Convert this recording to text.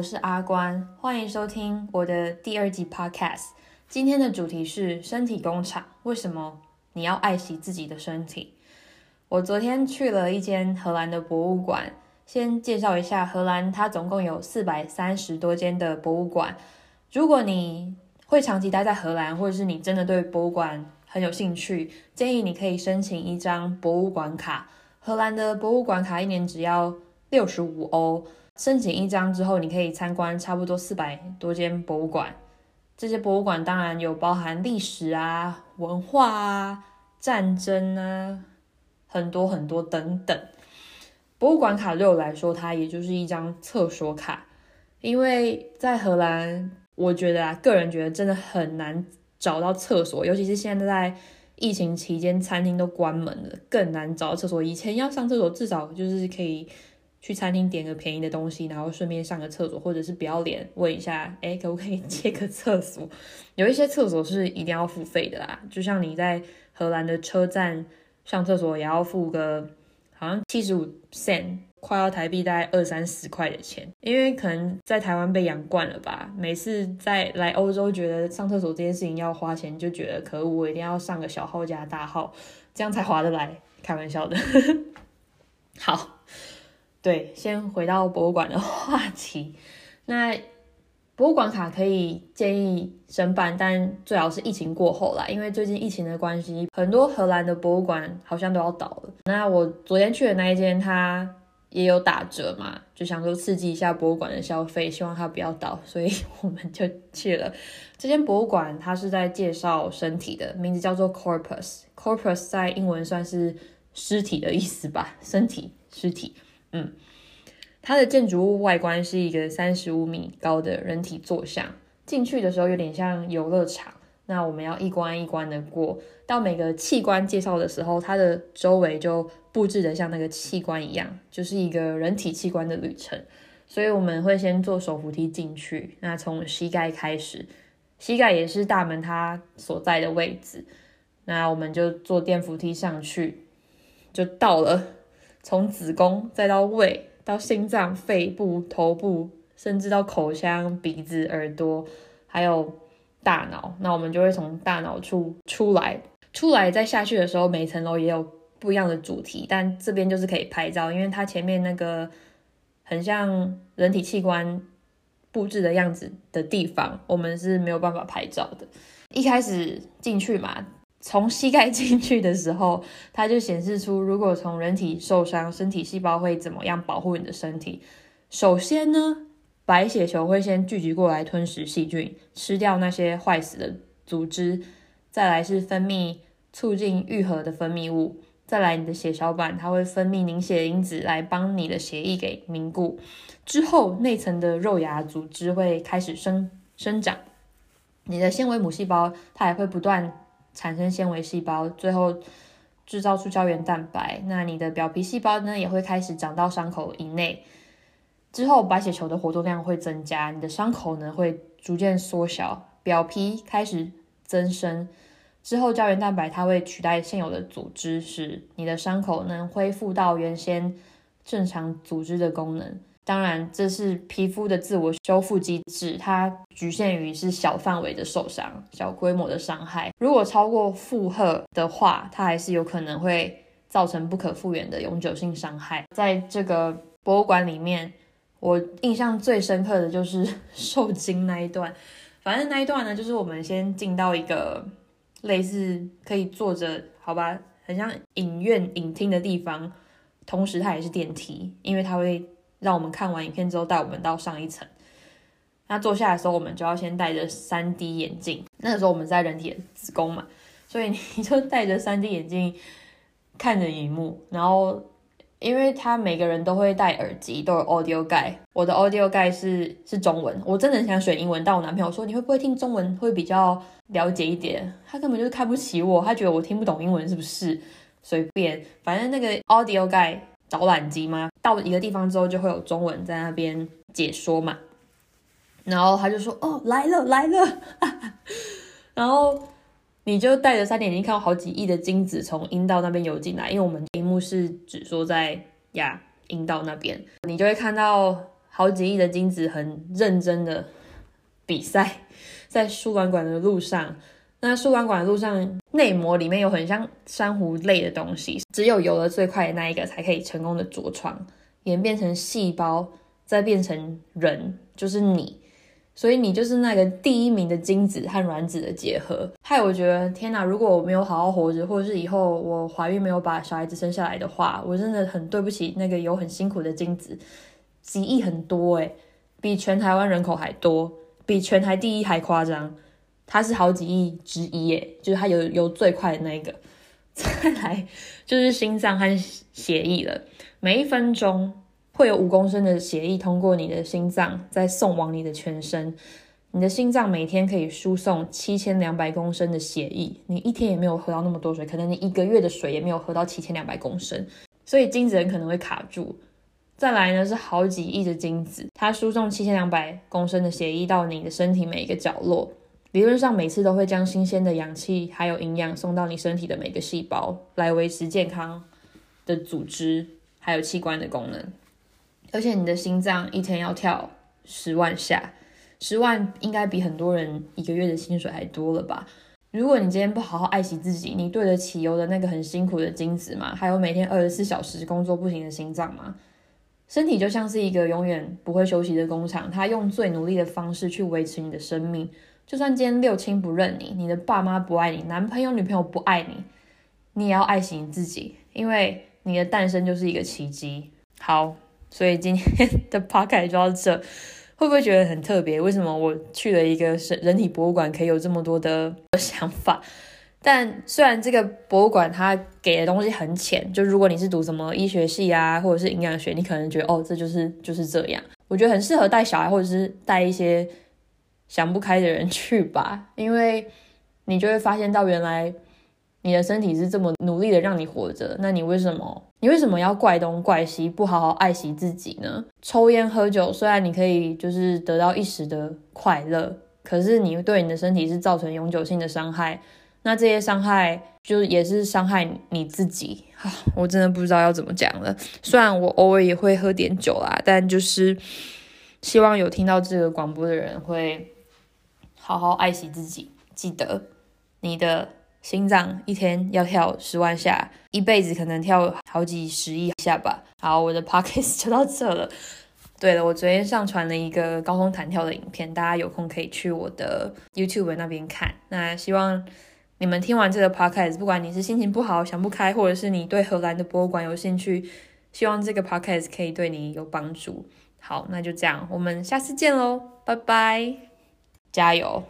我是阿关，欢迎收听我的第二集 Podcast。今天的主题是身体工厂，为什么你要爱惜自己的身体？我昨天去了一间荷兰的博物馆，先介绍一下荷兰，它总共有四百三十多间的博物馆。如果你会长期待在荷兰，或者是你真的对博物馆很有兴趣，建议你可以申请一张博物馆卡。荷兰的博物馆卡一年只要六十五欧，申请一张之后，你可以参观差不多四百多间博物馆。这些博物馆当然有包含历史啊、文化啊、战争啊，很多很多等等。博物馆卡对我来说，它也就是一张厕所卡，因为在荷兰。我觉得啊，个人觉得真的很难找到厕所，尤其是现在在疫情期间，餐厅都关门了，更难找到厕所。以前要上厕所，至少就是可以去餐厅点个便宜的东西，然后顺便上个厕所，或者是不要脸问一下，哎，可不可以借个厕所？有一些厕所是一定要付费的啦，就像你在荷兰的车站上厕所也要付个好像七十五 cent。快要台币大概二三十块的钱，因为可能在台湾被养惯了吧。每次在来欧洲，觉得上厕所这件事情要花钱，就觉得可恶，我一定要上个小号加大号，这样才划得来。开玩笑的。好，对，先回到博物馆的话题。那博物馆卡可以建议申办，但最好是疫情过后啦，因为最近疫情的关系，很多荷兰的博物馆好像都要倒了。那我昨天去的那一间，它。也有打折嘛，就想说刺激一下博物馆的消费，希望它不要倒，所以 我们就去了这间博物馆。它是在介绍身体的，名字叫做 Corpus。Corpus 在英文算是尸体的意思吧，身体、尸体。嗯，它的建筑物外观是一个三十五米高的人体坐像，进去的时候有点像游乐场。那我们要一关一关的过，到每个器官介绍的时候，它的周围就布置的像那个器官一样，就是一个人体器官的旅程。所以我们会先坐手扶梯进去，那从膝盖开始，膝盖也是大门它所在的位置。那我们就坐电扶梯上去，就到了，从子宫再到胃，到心脏、肺部、头部，甚至到口腔、鼻子、耳朵，还有。大脑，那我们就会从大脑处出来，出来再下去的时候，每层楼也有不一样的主题，但这边就是可以拍照，因为它前面那个很像人体器官布置的样子的地方，我们是没有办法拍照的。一开始进去嘛，从膝盖进去的时候，它就显示出如果从人体受伤，身体细胞会怎么样保护你的身体。首先呢。白血球会先聚集过来吞食细菌，吃掉那些坏死的组织。再来是分泌促进愈合的分泌物。再来你的血小板，它会分泌凝血因子来帮你的血液给凝固。之后内层的肉芽组织会开始生生长。你的纤维母细胞它也会不断产生纤维细胞，最后制造出胶原蛋白。那你的表皮细胞呢，也会开始长到伤口以内。之后，白血球的活动量会增加，你的伤口呢会逐渐缩小，表皮开始增生。之后，胶原蛋白它会取代现有的组织，使你的伤口能恢复到原先正常组织的功能。当然，这是皮肤的自我修复机制，它局限于是小范围的受伤、小规模的伤害。如果超过负荷的话，它还是有可能会造成不可复原的永久性伤害。在这个博物馆里面。我印象最深刻的就是 受精那一段，反正那一段呢，就是我们先进到一个类似可以坐着，好吧，很像影院影厅的地方，同时它也是电梯，因为它会让我们看完影片之后带我们到上一层。那坐下来的时候，我们就要先戴着 3D 眼镜，那个时候我们在人体的子宫嘛，所以你 就戴着 3D 眼镜看着荧幕，然后。因为他每个人都会戴耳机，都有 audio guide。我的 audio guide 是是中文，我真的很想选英文，但我男朋友说，你会不会听中文会比较了解一点？他根本就是看不起我，他觉得我听不懂英文是不是？随便，反正那个 audio guide 导览机嘛，到一个地方之后就会有中文在那边解说嘛。然后他就说：“哦，来了来了。”然后。你就带着三点睛看到好几亿的精子从阴道那边游进来，因为我们荧幕是只说在呀阴道那边，你就会看到好几亿的精子很认真的比赛，在输卵管的路上。那输卵管的路上，内膜里面有很像珊瑚类的东西，只有游得最快的那一个才可以成功的着床，演变成细胞，再变成人，就是你。所以你就是那个第一名的精子和卵子的结合。害我觉得天哪！如果我没有好好活着，或者是以后我怀孕没有把小孩子生下来的话，我真的很对不起那个有很辛苦的精子，几亿很多诶，比全台湾人口还多，比全台第一还夸张。它是好几亿之一耶，就是它有有最快的那一个。再来就是心脏和血液了，每一分钟会有五公升的血液通过你的心脏，再送往你的全身。你的心脏每天可以输送七千两百公升的血液，你一天也没有喝到那么多水，可能你一个月的水也没有喝到七千两百公升，所以精子很可能会卡住。再来呢是好几亿的精子，它输送七千两百公升的血液到你的身体每一个角落。理论上，每次都会将新鲜的氧气还有营养送到你身体的每个细胞，来维持健康的组织还有器官的功能。而且，你的心脏一天要跳十万下，十万应该比很多人一个月的薪水还多了吧？如果你今天不好好爱惜自己，你对得起游的那个很辛苦的精子吗？还有每天二十四小时工作不停的心脏吗？身体就像是一个永远不会休息的工厂，它用最努力的方式去维持你的生命。就算今天六亲不认你，你的爸妈不爱你，男朋友女朋友不爱你，你也要爱惜你自己，因为你的诞生就是一个奇迹。好，所以今天的 p o c a s t 就到这，会不会觉得很特别？为什么我去了一个人体博物馆可以有这么多的想法？但虽然这个博物馆它给的东西很浅，就如果你是读什么医学系啊，或者是营养学，你可能觉得哦，这就是就是这样。我觉得很适合带小孩，或者是带一些。想不开的人去吧，因为你就会发现到原来你的身体是这么努力的让你活着，那你为什么你为什么要怪东怪西，不好好爱惜自己呢？抽烟喝酒虽然你可以就是得到一时的快乐，可是你对你的身体是造成永久性的伤害，那这些伤害就也是伤害你自己啊！我真的不知道要怎么讲了。虽然我偶尔也会喝点酒啦，但就是希望有听到这个广播的人会。好好爱惜自己，记得你的心脏一天要跳十万下，一辈子可能跳好几十亿下吧。好，我的 podcast 就到这了。对了，我昨天上传了一个高空弹跳的影片，大家有空可以去我的 YouTube 那边看。那希望你们听完这个 podcast，不管你是心情不好、想不开，或者是你对荷兰的博物馆有兴趣，希望这个 podcast 可以对你有帮助。好，那就这样，我们下次见喽，拜拜。加油！